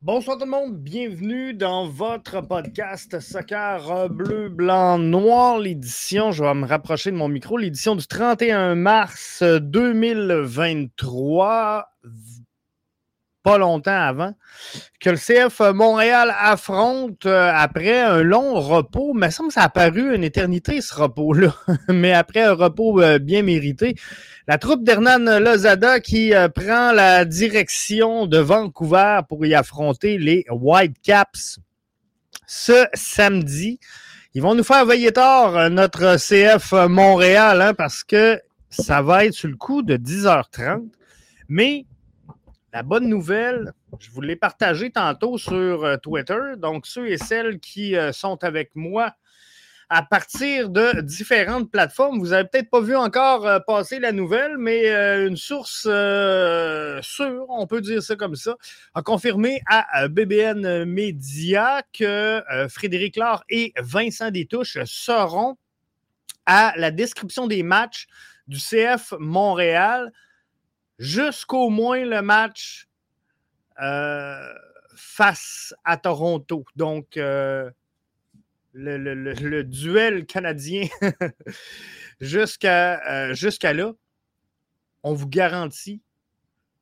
Bonsoir tout le monde, bienvenue dans votre podcast Soccer bleu, blanc, noir, l'édition, je vais me rapprocher de mon micro, l'édition du 31 mars 2023, pas longtemps avant, que le CF Montréal affronte euh, après un long repos, mais ça me ça a paru une éternité ce repos-là, mais après un repos euh, bien mérité. La troupe d'Hernan Lozada qui euh, prend la direction de Vancouver pour y affronter les Whitecaps ce samedi. Ils vont nous faire veiller tard notre CF Montréal hein, parce que ça va être sur le coup de 10h30. Mais la bonne nouvelle, je vous l'ai partagée tantôt sur euh, Twitter. Donc, ceux et celles qui sont avec moi à partir de différentes plateformes. Vous n'avez peut-être pas vu encore euh, passer la nouvelle, mais euh, une source euh, sûre, on peut dire ça comme ça, a confirmé à BBN Media que Frédéric Laure et Vincent Détouche seront à la description des matchs du CF Montréal jusqu'au moins le match face à Toronto. Donc, le, duel canadien jusqu'à euh, jusqu'à là, on vous garantit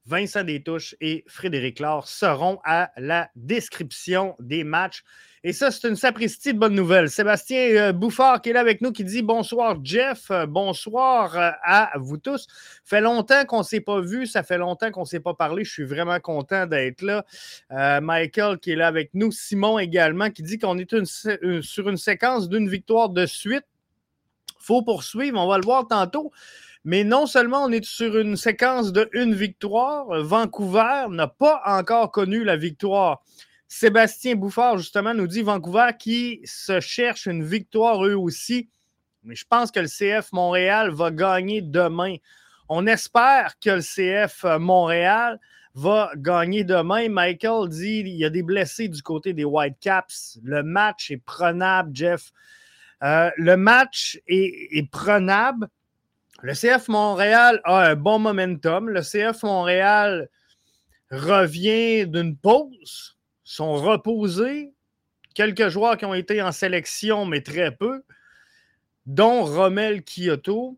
Vincent Détouche et Frédéric Laure seront à la description des matchs. Et ça, c'est une sapristi de bonne nouvelle. Sébastien euh, Bouffard qui est là avec nous, qui dit bonsoir Jeff, euh, bonsoir euh, à vous tous. Fait longtemps qu'on ne s'est pas vu, ça fait longtemps qu'on ne s'est pas parlé. Je suis vraiment content d'être là. Michael qui est là avec nous, Simon également, qui dit qu'on est sur une séquence d'une victoire de suite. faut poursuivre, on va le voir tantôt. Mais non seulement on est sur une séquence de une victoire, Vancouver n'a pas encore connu la victoire. Sébastien Bouffard, justement, nous dit Vancouver qui se cherche une victoire eux aussi. Mais je pense que le CF Montréal va gagner demain. On espère que le CF Montréal va gagner demain. Michael dit il y a des blessés du côté des Whitecaps. Le match est prenable, Jeff. Euh, le match est prenable le CF Montréal a un bon momentum. Le CF Montréal revient d'une pause, sont reposés. Quelques joueurs qui ont été en sélection, mais très peu, dont Romel Kyoto,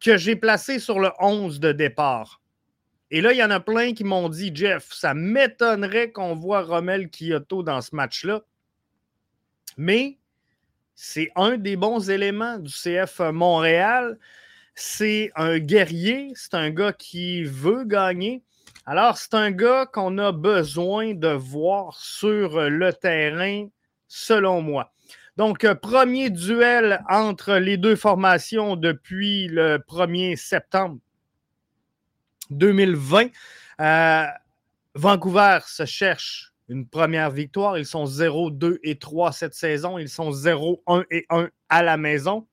que j'ai placé sur le 11 de départ. Et là, il y en a plein qui m'ont dit, Jeff, ça m'étonnerait qu'on voit Romel Kyoto dans ce match-là. Mais c'est un des bons éléments du CF Montréal. C'est un guerrier, c'est un gars qui veut gagner. Alors, c'est un gars qu'on a besoin de voir sur le terrain, selon moi. Donc, premier duel entre les deux formations depuis le 1er septembre 2020. Euh, Vancouver se cherche une première victoire. Ils sont 0, 2 et 3 cette saison. Ils sont 0, 1 et 1 à la maison.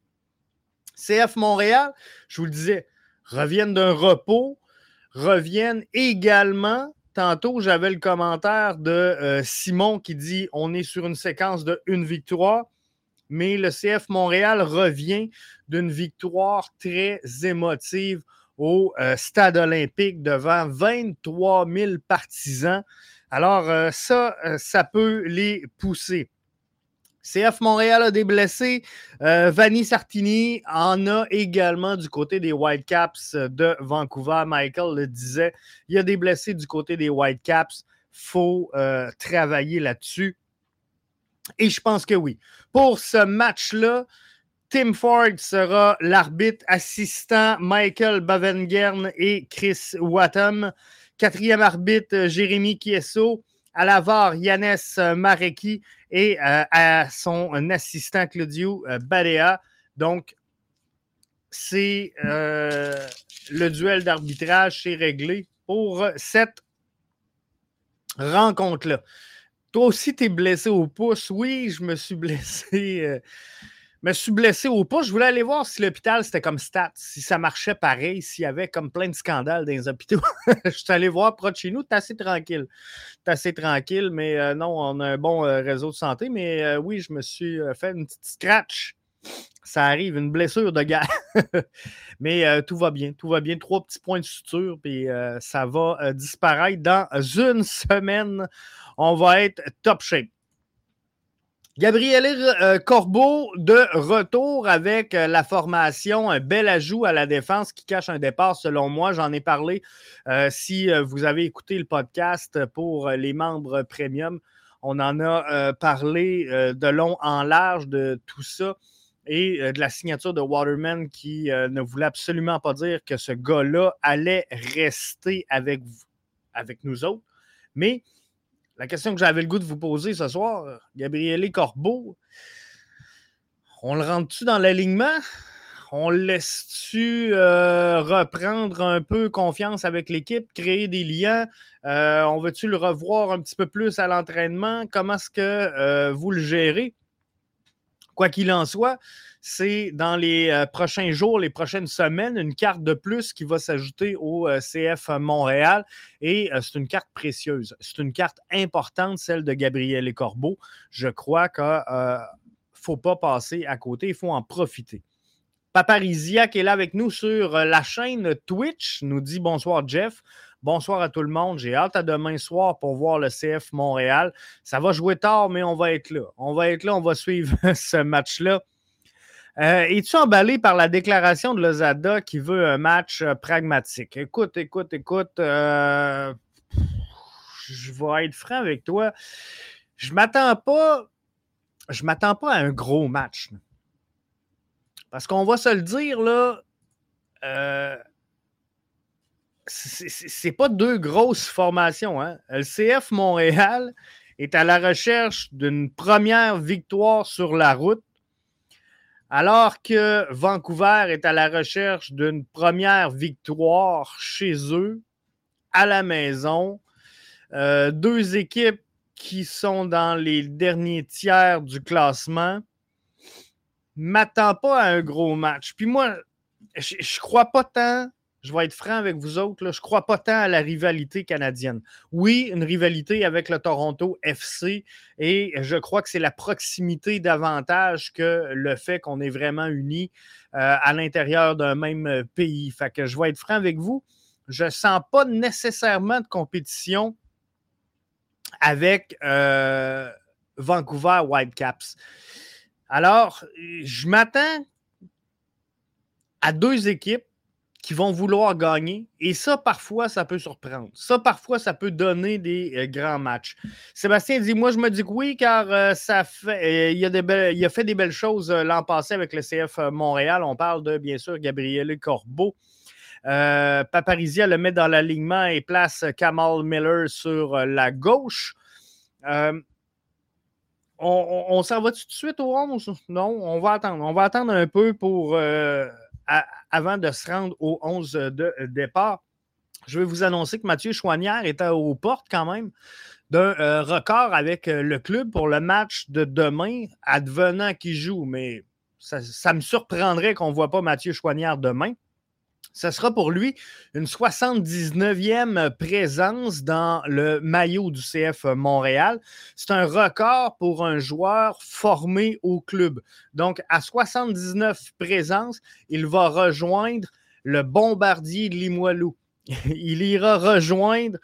CF Montréal, je vous le disais, reviennent d'un repos, reviennent également. Tantôt, j'avais le commentaire de euh, Simon qui dit on est sur une séquence de une victoire, mais le CF Montréal revient d'une victoire très émotive au euh, stade olympique devant 23 000 partisans. Alors, euh, ça, ça peut les pousser. CF Montréal a des blessés. Euh, Vanny Sartini en a également du côté des Whitecaps de Vancouver. Michael le disait. Il y a des blessés du côté des Whitecaps. Il faut travailler là-dessus. Et je pense que oui. Pour ce match-là, Tim Ford sera l'arbitre assistant, Michael Bavengern et Chris Wattam. Quatrième arbitre, euh, Jérémy Kieso. À la VAR, Yannès euh, Mareki et euh, à son assistant Claudio Badea. Donc, c'est le duel d'arbitrage, c'est réglé pour cette rencontre-là. Toi aussi, tu es blessé au pouce. Oui, je me suis blessé me suis blessé au pouce. Je voulais aller voir si l'hôpital, c'était comme stats, si ça marchait pareil, s'il y avait comme plein de scandales dans les hôpitaux. je suis allé voir proche de chez nous, t'es assez tranquille. T'es assez tranquille, mais euh, non, on a un bon euh, réseau de santé. Mais euh, oui, je me suis fait une petite scratch. Ça arrive, une blessure de guerre. Mais tout va bien, tout va bien. Trois petits points de suture, puis ça va disparaître dans une semaine. On va être top shape. Gabriel euh, Corbeau de retour avec euh, la formation, un bel ajout à la défense qui cache un départ selon moi. J'en ai parlé euh, si vous avez écouté le podcast pour les membres premium. On en a parlé de long en large de tout ça et de la signature de Waterman qui ne voulait absolument pas dire que ce gars-là allait rester avec, avec nous autres. Mais la question que j'avais le goût de vous poser ce soir, Gabriele Corbeau, on le rentre-tu dans l'alignement? On le laisse-tu euh, reprendre un peu confiance avec l'équipe, créer des liens? Euh, on veut-tu le revoir un petit peu plus à l'entraînement? Comment est-ce que euh, vous le gérez? Quoi qu'il en soit, c'est dans les euh, prochains jours, les prochaines semaines, une carte de plus qui va s'ajouter au euh, CF Montréal. Et euh, c'est une carte précieuse. C'est une carte importante, celle de Gabriel et Corbeau. Je crois qu'il ne faut pas passer à côté, il faut en profiter. Paparizia qui est là avec nous sur la chaîne Twitch nous dit bonsoir Jeff. Bonsoir à tout le monde. J'ai hâte à demain soir pour voir le CF Montréal. Ça va jouer tard, mais on va être là. On va être là, on va suivre ce match-là. Euh, es-tu emballé par la déclaration de Lozada qui veut un match euh, pragmatique? Écoute, écoute, écoute, euh, je vais être franc avec toi. Je m'attends pas. Je m'attends pas à un gros match. Parce qu'on va se le dire, là. c'est pas deux grosses formations. Hein? Le CF Montréal est à la recherche d'une première victoire sur la route alors que Vancouver est à la recherche d'une première victoire chez eux, à la maison, euh, deux équipes qui sont dans les derniers tiers du classement, m'attends pas à un gros match. Puis moi, je ne crois pas tant je vais être franc avec vous autres, je ne crois pas tant à la rivalité canadienne. Oui, une rivalité avec le Toronto FC, et je crois que c'est la proximité davantage que le fait qu'on est vraiment unis euh, à l'intérieur d'un même pays. Fait que je vais être franc avec vous, je ne sens pas nécessairement de compétition avec euh, Vancouver Whitecaps. Alors, je m'attends à deux équipes qui vont vouloir gagner. Et ça, parfois, ça peut surprendre. Ça, parfois, ça peut donner des euh, grands matchs. Sébastien dit Moi, je me dis que oui, car euh, ça fait, euh, il, a fait des belles choses l'an passé avec le CF Montréal. On parle de, bien sûr, Gabriel Corbeau. Paparizia le met dans l'alignement et place Kamal Miller sur la gauche. on, on s'en va tout de suite au 11? Non, on va attendre. On va attendre un peu pour avant de se rendre au 11 de départ, je vais vous annoncer que Mathieu Chouanière était aux portes quand même d'un euh, record avec euh, le club pour le match de demain, advenant qu'il joue. Mais ça, ça me surprendrait qu'on ne voit pas Mathieu Chouanière demain. Ce sera pour lui une 79e présence dans le maillot du CF Montréal. C'est un record pour un joueur formé au club. Donc, à 79 présences, il va rejoindre le bombardier de Limoilou. Il ira rejoindre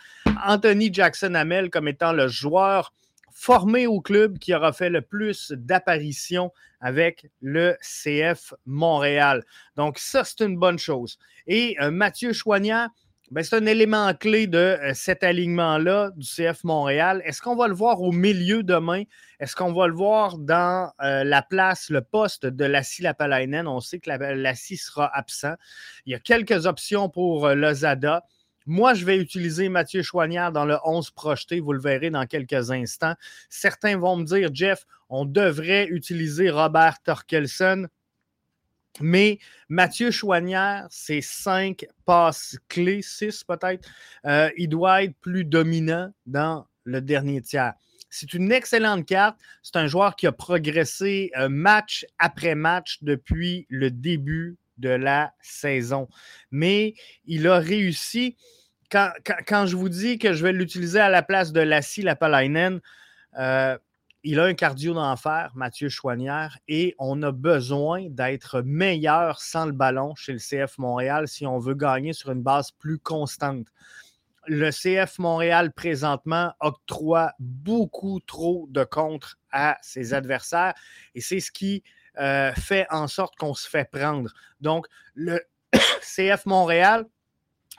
Anthony Jackson Hamel comme étant le joueur formé au club qui aura fait le plus d'apparitions avec le CF Montréal. Donc, ça, c'est une bonne chose. Et euh, Mathieu Choignard, ben, c'est un élément clé de euh, cet alignement-là du CF Montréal. Est-ce qu'on va le voir au milieu demain? Est-ce qu'on va le voir dans euh, la place, le poste de Lassie Lapalainen? On sait que Lassie sera absent. Il y a quelques options pour Lozada. Moi, je vais utiliser Mathieu Chouanière dans le 11 projeté. Vous le verrez dans quelques instants. Certains vont me dire, Jeff, on devrait utiliser Robert Torkelson. Mais Mathieu Chouanière, c'est cinq passes clés, six peut-être. Euh, il doit être plus dominant dans le dernier tiers. C'est une excellente carte. C'est un joueur qui a progressé euh, match après match depuis le début de la saison. Mais il a réussi. Quand, je vous dis que je vais l'utiliser à la place de Lassie Lapalainen, euh, il a un cardio d'enfer, Mathieu Chouanière, et on a besoin d'être meilleur sans le ballon chez le CF Montréal si on veut gagner sur une base plus constante. Le CF Montréal, présentement, octroie beaucoup trop de contre à ses adversaires et c'est ce qui euh, fait en sorte qu'on se fait prendre. Donc, le CF Montréal,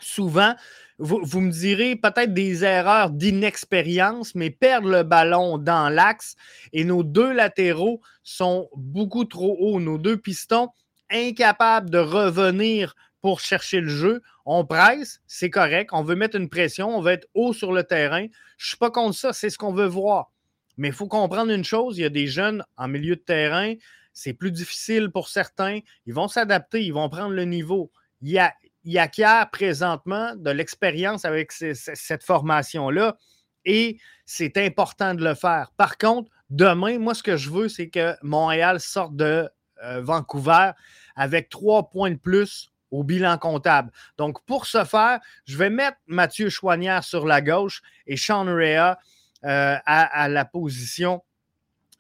souvent, vous, me direz peut-être des erreurs d'inexpérience, mais perdre le ballon dans l'axe et nos deux latéraux sont beaucoup trop hauts. Nos deux pistons, incapables de revenir pour chercher le jeu. On presse, c'est correct. On veut mettre une pression, on veut être haut sur le terrain. Je ne suis pas contre ça, c'est ce qu'on veut voir. Mais il faut comprendre une chose, il y a des jeunes en milieu de terrain, c'est plus difficile pour certains. Ils vont s'adapter, ils vont prendre le niveau. Il y a, il acquiert présentement de l'expérience avec cette formation-là et c'est important de le faire. Par contre, demain, moi, ce que je veux, c'est que Montréal sorte de euh, Vancouver avec trois points de plus au bilan comptable. Donc, pour ce faire, je vais mettre Mathieu Chouanière sur la gauche et Sean Rea euh, à, la position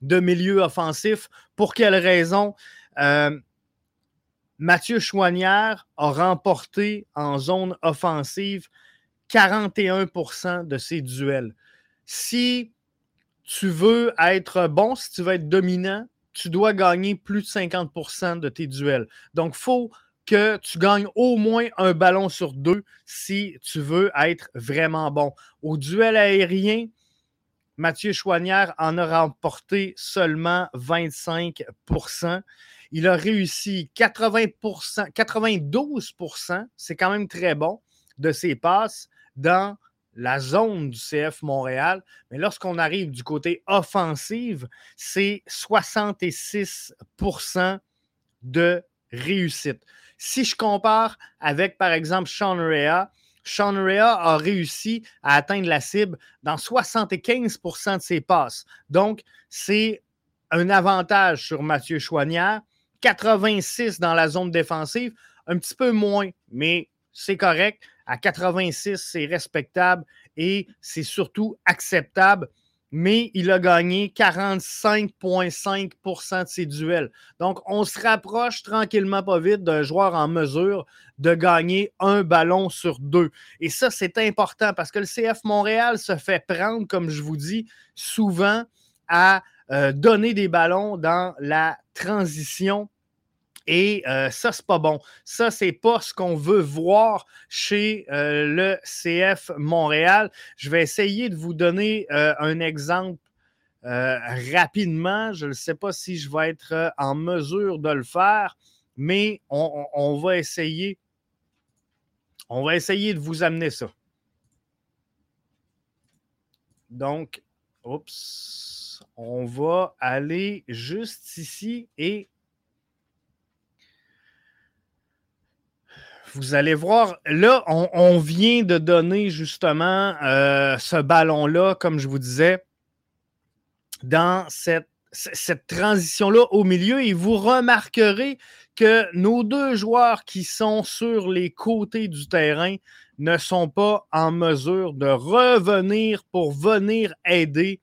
de milieu offensif. Pour quelle raison? Euh, Mathieu Chouanière a remporté en zone offensive 41% de ses duels. Si tu veux être bon, si tu veux être dominant, tu dois gagner plus de 50% de tes duels. Donc, il faut que tu gagnes au moins un ballon sur deux si tu veux être vraiment bon. Au duel aérien, Mathieu Chouanière en a remporté seulement 25% il a réussi 80 92% c'est quand même très bon, de ses passes dans la zone du CF Montréal. Mais lorsqu'on arrive du côté offensive, c'est 66% de réussite. Si je compare avec, par exemple, Sean Rea, Sean Rea a réussi à atteindre la cible dans 75% de ses passes. Donc, c'est un avantage sur Mathieu Chouanière. 86 dans la zone défensive, un petit peu moins, mais c'est correct. À 86, c'est respectable et c'est surtout acceptable. Mais il a gagné 45,5% de ses duels. Donc, on se rapproche tranquillement, pas vite, d'un joueur en mesure de gagner un ballon sur deux. Et ça, c'est important parce que le CF Montréal se fait prendre, comme je vous dis, souvent à euh, donner des ballons dans la transition et euh, ça, c'est pas bon. Ça, c'est pas ce qu'on veut voir chez euh, le CF Montréal. Je vais essayer de vous donner euh, un exemple rapidement. Je ne sais pas si je vais être en mesure de le faire, mais on, va essayer. On va essayer de vous amener ça. Donc, oups, on va aller juste ici et vous allez voir, là, on, vient de donner justement euh, ce ballon-là, comme je vous disais, dans cette, cette transition-là au milieu. Et vous remarquerez que nos deux joueurs qui sont sur les côtés du terrain ne sont pas en mesure de revenir pour venir aider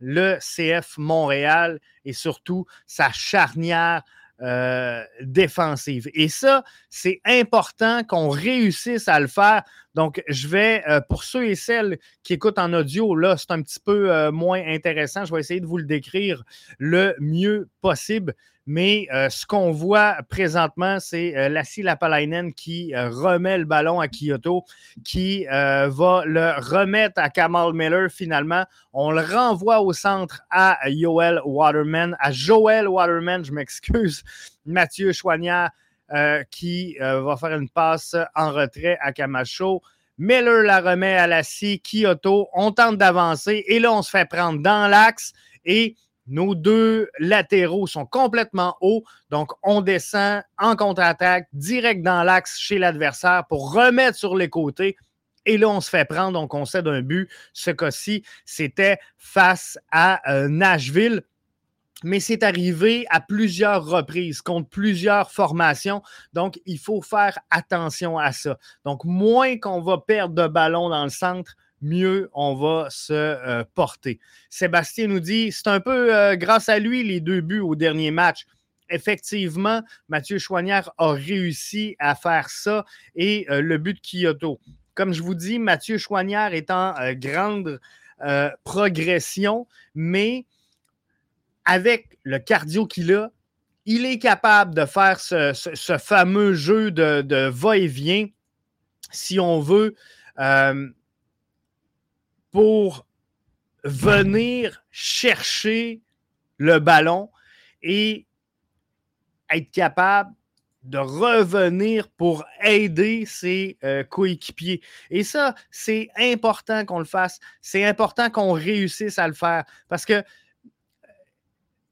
le CF Montréal et surtout sa charnière euh, défensive. Et ça, c'est important qu'on réussisse à le faire. Donc, je vais, euh, pour ceux et celles qui écoutent en audio, là, c'est un petit peu euh, moins intéressant. Je vais essayer de vous le décrire le mieux possible. Mais ce qu'on voit présentement, c'est Lassie Lapalainen qui remet le ballon à Kyoto, qui va le remettre à Kamal Miller finalement. On le renvoie au centre à Joel Waterman, à Joel Waterman, je m'excuse, Mathieu Chouanière qui va faire une passe en retrait à Camacho. Miller la remet à Lassie, Kyoto, on tente d'avancer et là, on se fait prendre dans l'axe et nos deux latéraux sont complètement hauts, donc on descend en contre-attaque direct dans l'axe chez l'adversaire pour remettre sur les côtés. Et là, on se fait prendre, donc on cède un but. Ce cas-ci, c'était face à euh, Nashville. Mais c'est arrivé à plusieurs reprises, contre plusieurs formations. Donc, il faut faire attention à ça. Donc, moins qu'on va perdre de ballon dans le centre, mieux on va se euh, porter. Sébastien nous dit c'est un peu euh, grâce à lui les deux buts au dernier match. Effectivement, Mathieu Chouanière a réussi à faire ça et euh, le but de Kyoto. Comme je vous dis, Mathieu Chouanière est en grande progression, mais avec le cardio qu'il a, il est capable de faire ce, fameux jeu de, va-et-vient, si on veut, pour venir chercher le ballon et être capable de revenir pour aider ses euh, coéquipiers. Et ça, c'est important qu'on le fasse. C'est important qu'on réussisse à le faire parce que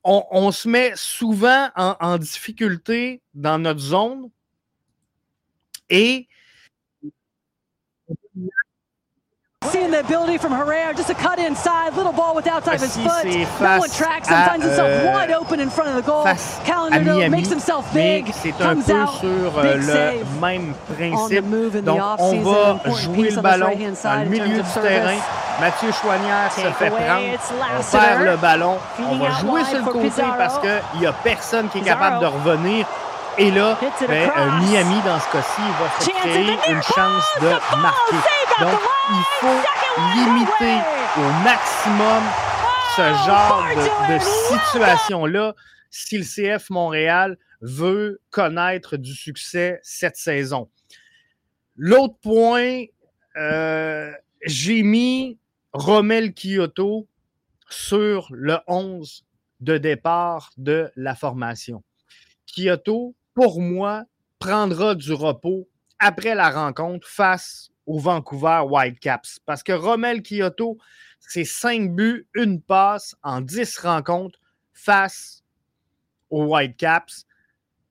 on, se met souvent en, difficulté dans notre zone et Seeing the ability from Herrera, just a cut inside, little ball with outside of his foot. No one tracks, finds himself wide open in front of the goal. Calendar makes himself big, c'est un peu sur euh, le même principe. Donc, on va jouer le ballon dans le milieu du terrain. Mathieu Chouanière se fait prendre. On perd le ballon. On va jouer sur le côté parce qu'il n'y a personne qui est capable de revenir. Et là, ben, euh, Miami, dans ce cas-ci, va se créer une chance de marquer. Donc, il faut limiter au maximum ce oh, genre de, situation-là si le CF Montréal veut connaître du succès cette saison. L'autre point, euh, j'ai mis Romel Kyoto sur le 11 de départ de la formation. Kyoto, pour moi, prendra du repos après la rencontre face au Vancouver Whitecaps. Parce que Romel Kyoto, c'est 5 buts, une passe en 10 rencontres face aux Whitecaps.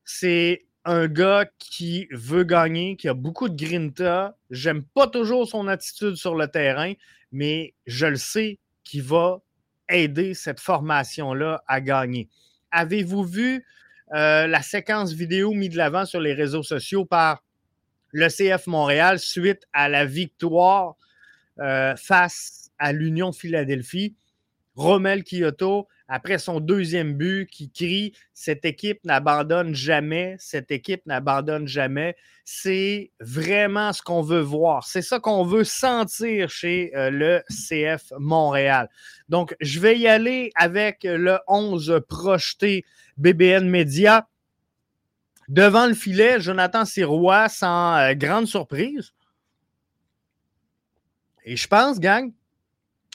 C'est un gars qui veut gagner, qui a beaucoup de grinta. J'aime pas toujours son attitude sur le terrain, mais je le sais qu'il va aider cette formation-là à gagner. Avez-vous vu euh, la séquence vidéo mise de l'avant sur les réseaux sociaux par le CF Montréal suite à la victoire euh, face à l'Union de Philadelphie? Romel Kyoto après son deuxième but, qui crie Cette équipe n'abandonne jamais, cette équipe n'abandonne jamais. C'est vraiment ce qu'on veut voir. C'est ça qu'on veut sentir chez euh, le CF Montréal. Donc, je vais y aller avec le 11 projeté BBN Media. Devant le filet, Jonathan Sirois sans euh, grande surprise. Et je pense, gang,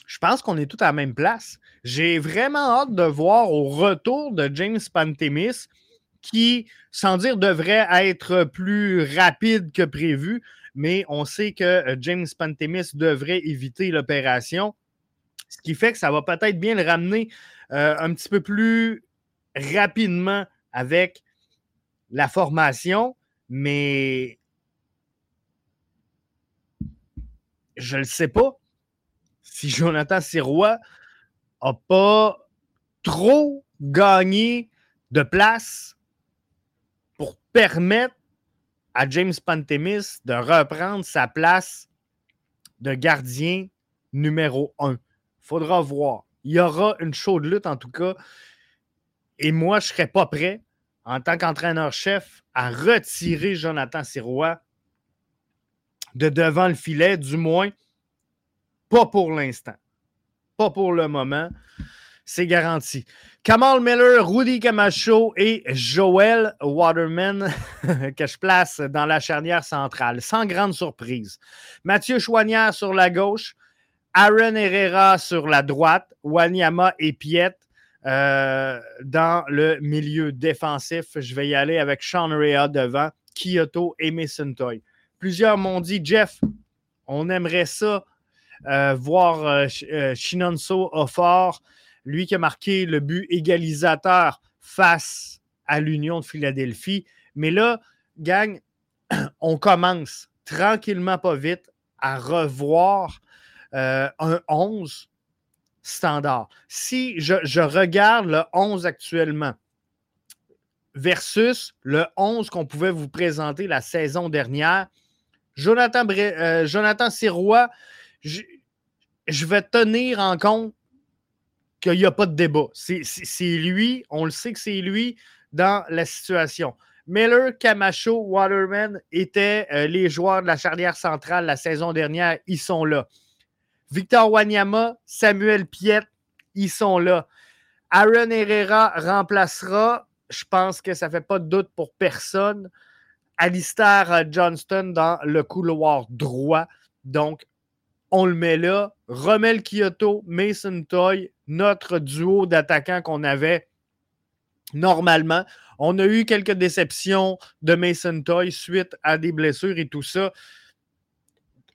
je pense qu'on est tous à la même place. J'ai vraiment hâte de voir au retour de James Pantemis, qui, sans dire, devrait être plus rapide que prévu, mais on sait que euh, James Pantemis devrait éviter l'opération, ce qui fait que ça va peut-être bien le ramener euh, un petit peu plus rapidement avec la formation, mais je ne le sais pas si Jonathan Sirois n'a pas trop gagné de place pour permettre à James Pantemis de reprendre sa place de gardien numéro un. Faudra voir. Il y aura une chaude lutte en tout cas. Et moi, je ne serais pas prêt, en tant qu'entraîneur-chef, à retirer Jonathan Sirois de devant le filet, du moins pas pour l'instant. Pas pour le moment. C'est garanti. Kamal Miller, Rudy Camacho et Joel Waterman que je place dans la charnière centrale, sans grande surprise. Mathieu Chouanière sur la gauche, Aaron Herrera sur la droite, Wanyama et Piet euh, dans le milieu défensif. Je vais y aller avec Sean Rea devant, Kyoto et Mason Toy. Plusieurs m'ont dit, Jeff, on aimerait ça voir euh, euh, Shinonso Offort, lui qui a marqué le but égalisateur face à l'Union de Philadelphie. Mais là, gang, on commence tranquillement, pas vite, à revoir un 11 standard. Si je, regarde le 11 actuellement versus le 11 qu'on pouvait vous présenter la saison dernière, Jonathan, Jonathan Sirois je vais tenir en compte qu'il n'y a pas de débat. C'est lui, on le sait que c'est lui dans la situation. Miller, Camacho, Waterman étaient euh, les joueurs de la charnière centrale la saison dernière. Ils sont là. Victor Wanyama, Samuel Piet, ils sont là. Aaron Herrera remplacera, je pense que ça ne fait pas de doute pour personne, Alistair Johnston dans le couloir droit. Donc, on le met là. Romel Kyoto, Mason Toy, notre duo d'attaquants qu'on avait normalement. On a eu quelques déceptions de Mason Toy suite à des blessures et tout ça.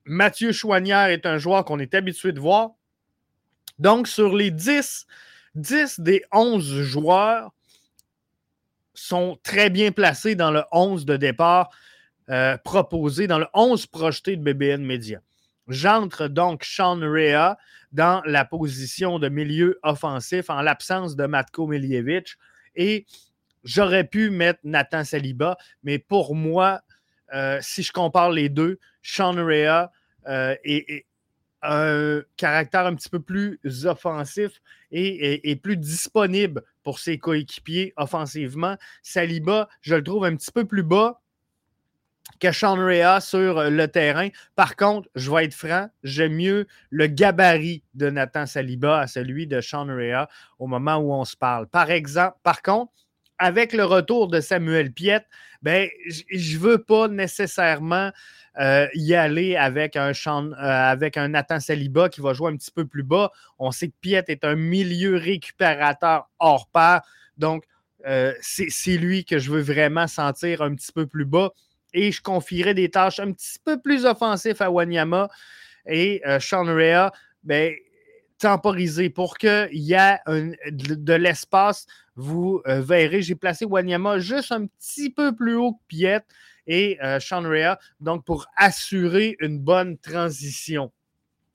Mathieu Chouanière est un joueur qu'on est habitué de voir. Donc, sur les 10, 10 des 11 joueurs sont très bien placés dans le 11 de départ euh, proposé, dans le 11 projeté de BBN Media. J'entre donc Sean Rea dans la position de milieu offensif en l'absence de Matko Miljevic. Et j'aurais pu mettre Nathan Saliba, mais pour moi, euh, si je compare les deux, Sean Rea euh, est, un caractère un petit peu plus offensif et, plus disponible pour ses coéquipiers offensivement. Saliba, je le trouve un petit peu plus bas que Sean Rea sur le terrain. Par contre, je vais être franc, j'aime mieux le gabarit de Nathan Saliba à celui de Sean Rea au moment où on se parle. Par exemple, par contre, avec le retour de Samuel Piet, ben, je ne veux pas nécessairement euh, y aller avec un, euh, avec un Nathan Saliba qui va jouer un petit peu plus bas. On sait que Piet est un milieu récupérateur hors pair. Donc, euh, c'est lui que je veux vraiment sentir un petit peu plus bas et je confierai des tâches un petit peu plus offensives à Wanyama et euh, Sean Rea, ben, temporisé pour qu'il y ait de, l'espace. Vous euh, verrez, j'ai placé Wanyama juste un petit peu plus haut que Piet et euh, Sean Rea, donc pour assurer une bonne transition.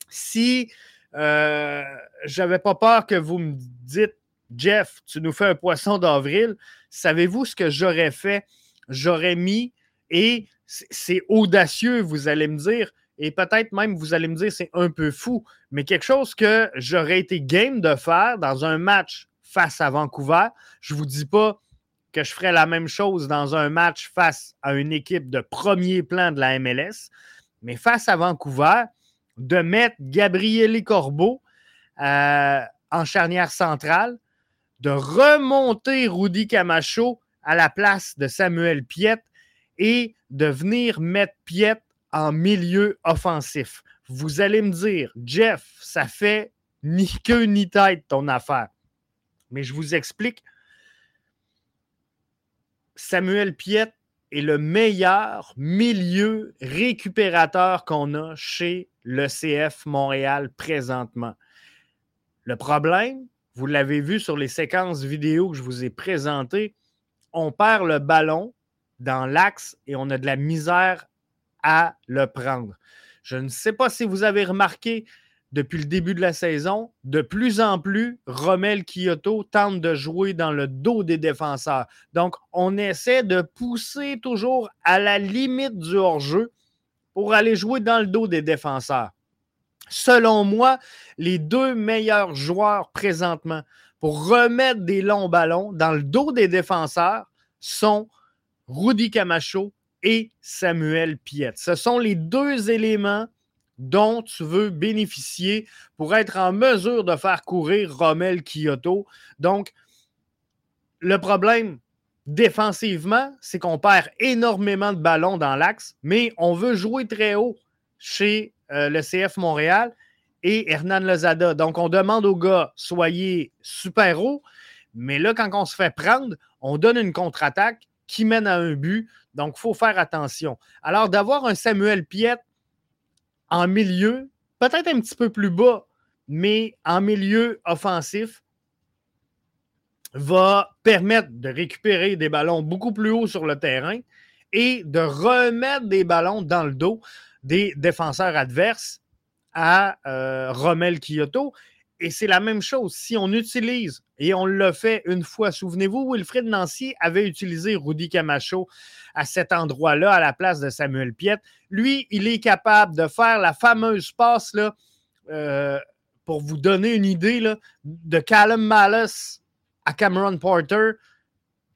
Si euh, j'avais pas peur que vous me dites, Jeff, tu nous fais un poisson d'avril, savez-vous ce que j'aurais fait? J'aurais mis et c'est audacieux, vous allez me dire. Et peut-être même, vous allez me dire, c'est un peu fou. Mais quelque chose que j'aurais été game de faire dans un match face à Vancouver. Je ne vous dis pas que je ferais la même chose dans un match face à une équipe de premier plan de la MLS. Mais face à Vancouver, de mettre Gabriele Corbeau euh, en charnière centrale, de remonter Rudy Camacho à la place de Samuel Piet et de venir mettre Piet en milieu offensif. Vous allez me dire, Jeff, ça fait ni queue ni tête ton affaire. Mais je vous explique. Samuel Piet est le meilleur milieu récupérateur qu'on a chez le CF Montréal présentement. Le problème, vous l'avez vu sur les séquences vidéo que je vous ai présentées, on perd le ballon dans l'axe et on a de la misère à le prendre. Je ne sais pas si vous avez remarqué depuis le début de la saison, de plus en plus, Romel Kyoto tente de jouer dans le dos des défenseurs. Donc, on essaie de pousser toujours à la limite du hors-jeu pour aller jouer dans le dos des défenseurs. Selon moi, les deux meilleurs joueurs présentement pour remettre des longs ballons dans le dos des défenseurs sont Rudy Camacho et Samuel Piet. Ce sont les deux éléments dont tu veux bénéficier pour être en mesure de faire courir Rommel Kyoto. Donc, le problème défensivement, c'est qu'on perd énormément de ballons dans l'axe, mais on veut jouer très haut chez euh, le CF Montréal et Hernan Lozada. Donc, on demande aux gars, soyez super haut, mais là, quand on se fait prendre, on donne une contre-attaque qui mène à un but. Donc, il faut faire attention. Alors, d'avoir un Samuel Piet en milieu, peut-être un petit peu plus bas, mais en milieu offensif, va permettre de récupérer des ballons beaucoup plus haut sur le terrain et de remettre des ballons dans le dos des défenseurs adverses à euh, Kyoto. Et c'est la même chose. Si on utilise, et on l'a fait une fois, souvenez-vous, Wilfred Nancy avait utilisé Rudy Camacho à cet endroit-là, à la place de Samuel Piet. Lui, il est capable de faire la fameuse passe là, pour vous donner une idée de Callum Malice à Cameron Porter,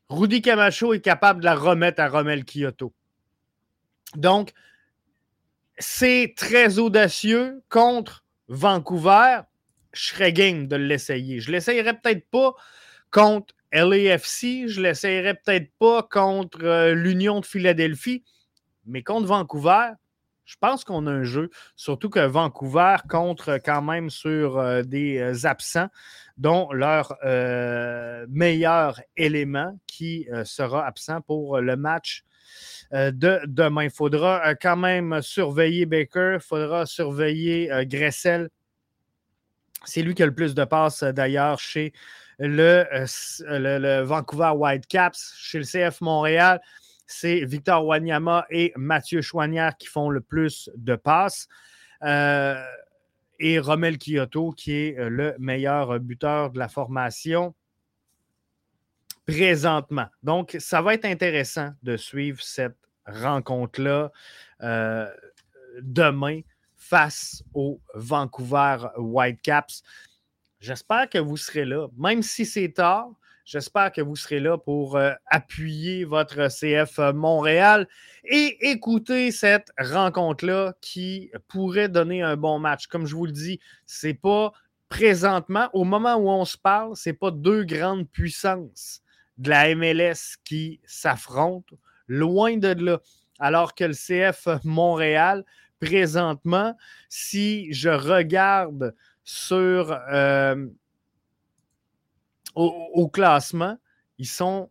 Rudy Camacho est capable de la remettre à Romel Kyoto. Donc, c'est très audacieux contre Vancouver. Je serais game de l'essayer. Je l'essayerais peut-être pas contre LAFC, je l'essayerais peut-être pas contre euh, l'Union de Philadelphie, mais contre Vancouver, je pense qu'on a un jeu, surtout que Vancouver contre quand même sur euh, des euh, absents, dont leur euh, meilleur élément qui sera absent pour le match de demain. Il faudra quand même surveiller Baker, il faudra surveiller Gressel. C'est lui qui a le plus de passes d'ailleurs chez le, le Vancouver Whitecaps, chez le CF Montréal c'est Victor Wanyama et Mathieu Chouanière qui font le plus de passes. Euh, et Romel Kyoto, qui est euh, le meilleur buteur de la formation présentement. Donc, ça va être intéressant de suivre cette rencontre-là euh, demain face au Vancouver Whitecaps. J'espère que vous serez là, même si c'est tard. J'espère que vous serez là pour euh, appuyer votre CF Montréal et écouter cette rencontre-là qui pourrait donner un bon match. Comme je vous le dis, c'est pas présentement, au moment où on se parle, c'est pas deux grandes puissances de la MLS qui s'affrontent, loin de là. Alors que le CF Montréal, présentement, si je regarde sur euh, au, classement, ils sont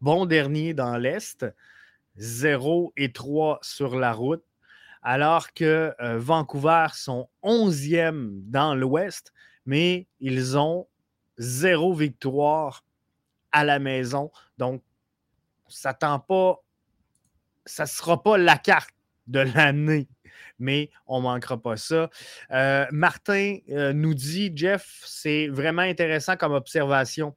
bons derniers dans l'Est, 0 et 3 sur la route, alors que euh, Vancouver sont 11e dans l'Ouest, mais ils ont zéro victoire à la maison. Donc, ça ne sera pas la carte de l'année mais on ne manquera pas ça. Euh, Martin euh, nous dit, Jeff, c'est vraiment intéressant comme observation.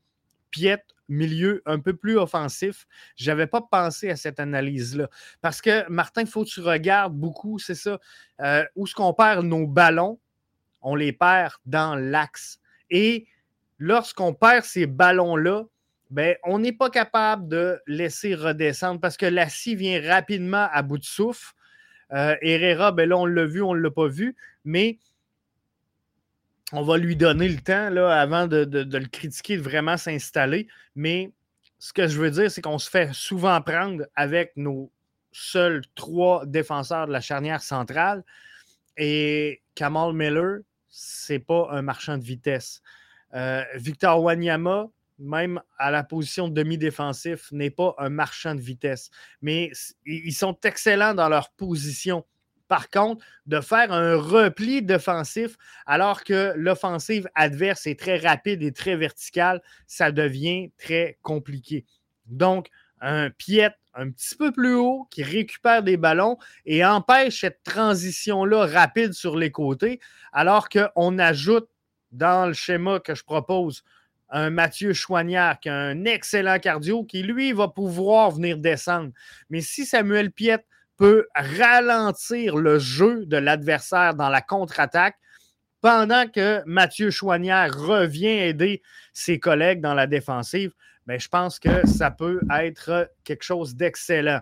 Piet, milieu un peu plus offensif. Je n'avais pas pensé à cette analyse-là. Parce que, Martin, il faut que tu regardes beaucoup, c'est ça, euh, où est-ce qu'on perd nos ballons? On les perd dans l'axe. Et lorsqu'on perd ces ballons-là, ben, on n'est pas capable de laisser redescendre parce que la scie vient rapidement à bout de souffle. Euh, Herrera, ben là, on l'a vu, on ne l'a pas vu, mais on va lui donner le temps là, avant de, le critiquer, de vraiment s'installer. Mais ce que je veux dire, c'est qu'on se fait souvent prendre avec nos seuls trois défenseurs de la charnière centrale. Et Kamal Miller, c'est pas un marchand de vitesse. Euh, Victor Wanyama, même à la position de demi-défensif, n'est pas un marchand de vitesse. Mais ils sont excellents dans leur position. Par contre, de faire un repli défensif alors que l'offensive adverse est très rapide et très verticale, ça devient très compliqué. Donc, un pied un petit peu plus haut qui récupère des ballons et empêche cette transition-là rapide sur les côtés, alors qu'on ajoute dans le schéma que je propose un Mathieu a un excellent cardio, qui lui va pouvoir venir descendre. Mais si Samuel Piette peut ralentir le jeu de l'adversaire dans la contre-attaque, pendant que Mathieu Chouanière revient aider ses collègues dans la défensive, ben, je pense que ça peut être quelque chose d'excellent.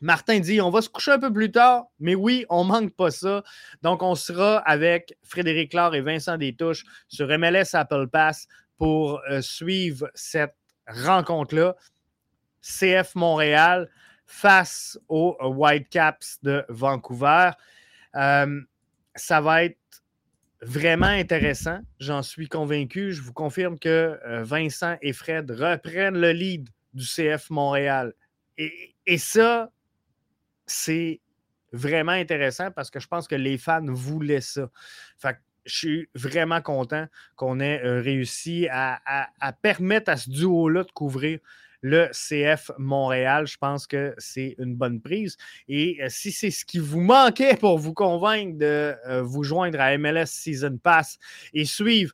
Martin dit on va se coucher un peu plus tard, mais oui, on ne manque pas ça. Donc, on sera avec Frédéric Laure et Vincent Détouche sur MLS Apple Pass pour euh, suivre cette rencontre-là. CF Montréal face aux Whitecaps de Vancouver. Euh, ça va être vraiment intéressant, j'en suis convaincu. Je vous confirme que euh, Vincent et Fred reprennent le lead du CF Montréal. Et, et ça, c'est vraiment intéressant parce que je pense que les fans voulaient ça. Fait je suis vraiment content qu'on ait euh, réussi à, permettre à ce duo-là de couvrir le CF Montréal. Je pense que c'est une bonne prise. Et euh, si c'est ce qui vous manquait pour vous convaincre de euh, vous joindre à MLS Season Pass et suivre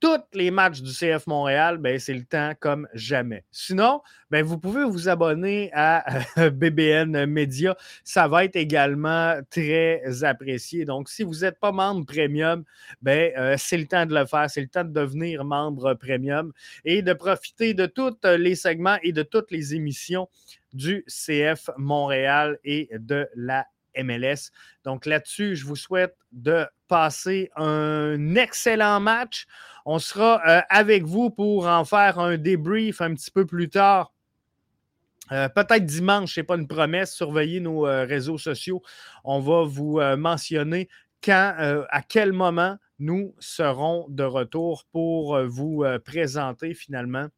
tous les matchs du CF Montréal, ben, c'est le temps comme jamais. Sinon, ben, vous pouvez vous abonner à BBN Media. Ça va être également très apprécié. Donc, si vous n'êtes pas membre premium, ben, euh, c'est le temps de le faire. C'est le temps de devenir membre premium et de profiter de tous les segments et de toutes les émissions du CF Montréal et de la MLS. Donc là-dessus, je vous souhaite de passer un excellent match. On sera euh, avec vous pour en faire un débrief un petit peu plus tard. Euh, peut-être dimanche, ce n'est pas une promesse. Surveillez nos euh, réseaux sociaux. On va vous mentionner quand, à quel moment nous serons de retour pour vous présenter finalement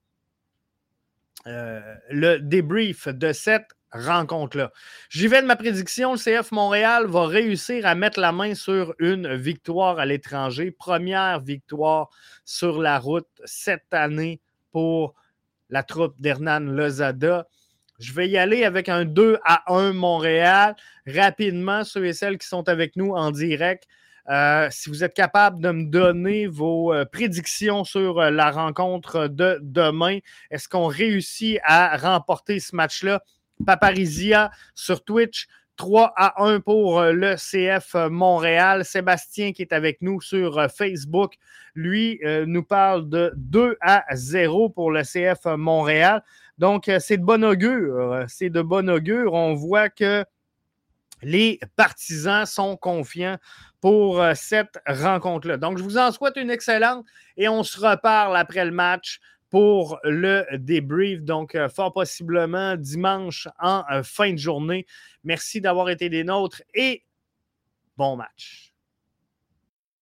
le débrief de cette rencontre-là. J'y vais de ma prédiction. Le CF Montréal va réussir à mettre la main sur une victoire à l'étranger. Première victoire sur la route cette année pour la troupe d'Hernan Lozada. Je vais y aller avec un 2 à 1 Montréal. Rapidement, ceux et celles qui sont avec nous en direct, euh, si vous êtes capable de me donner vos euh, prédictions sur euh, la rencontre de demain, est-ce qu'on réussit à remporter ce match-là? Paparizia sur Twitch. 3 à 1 pour euh, le CF Montréal. Sébastien qui est avec nous sur euh, Facebook, lui euh, nous parle de 2 à 0 pour le CF Montréal. Donc, c'est de bon augure. C'est de bon augure. On voit que les partisans sont confiants pour cette rencontre-là. Donc, je vous en souhaite une excellente et on se reparle après le match pour le débrief. Donc, euh, fort possiblement dimanche en euh, fin de journée. Merci d'avoir été des nôtres et bon match.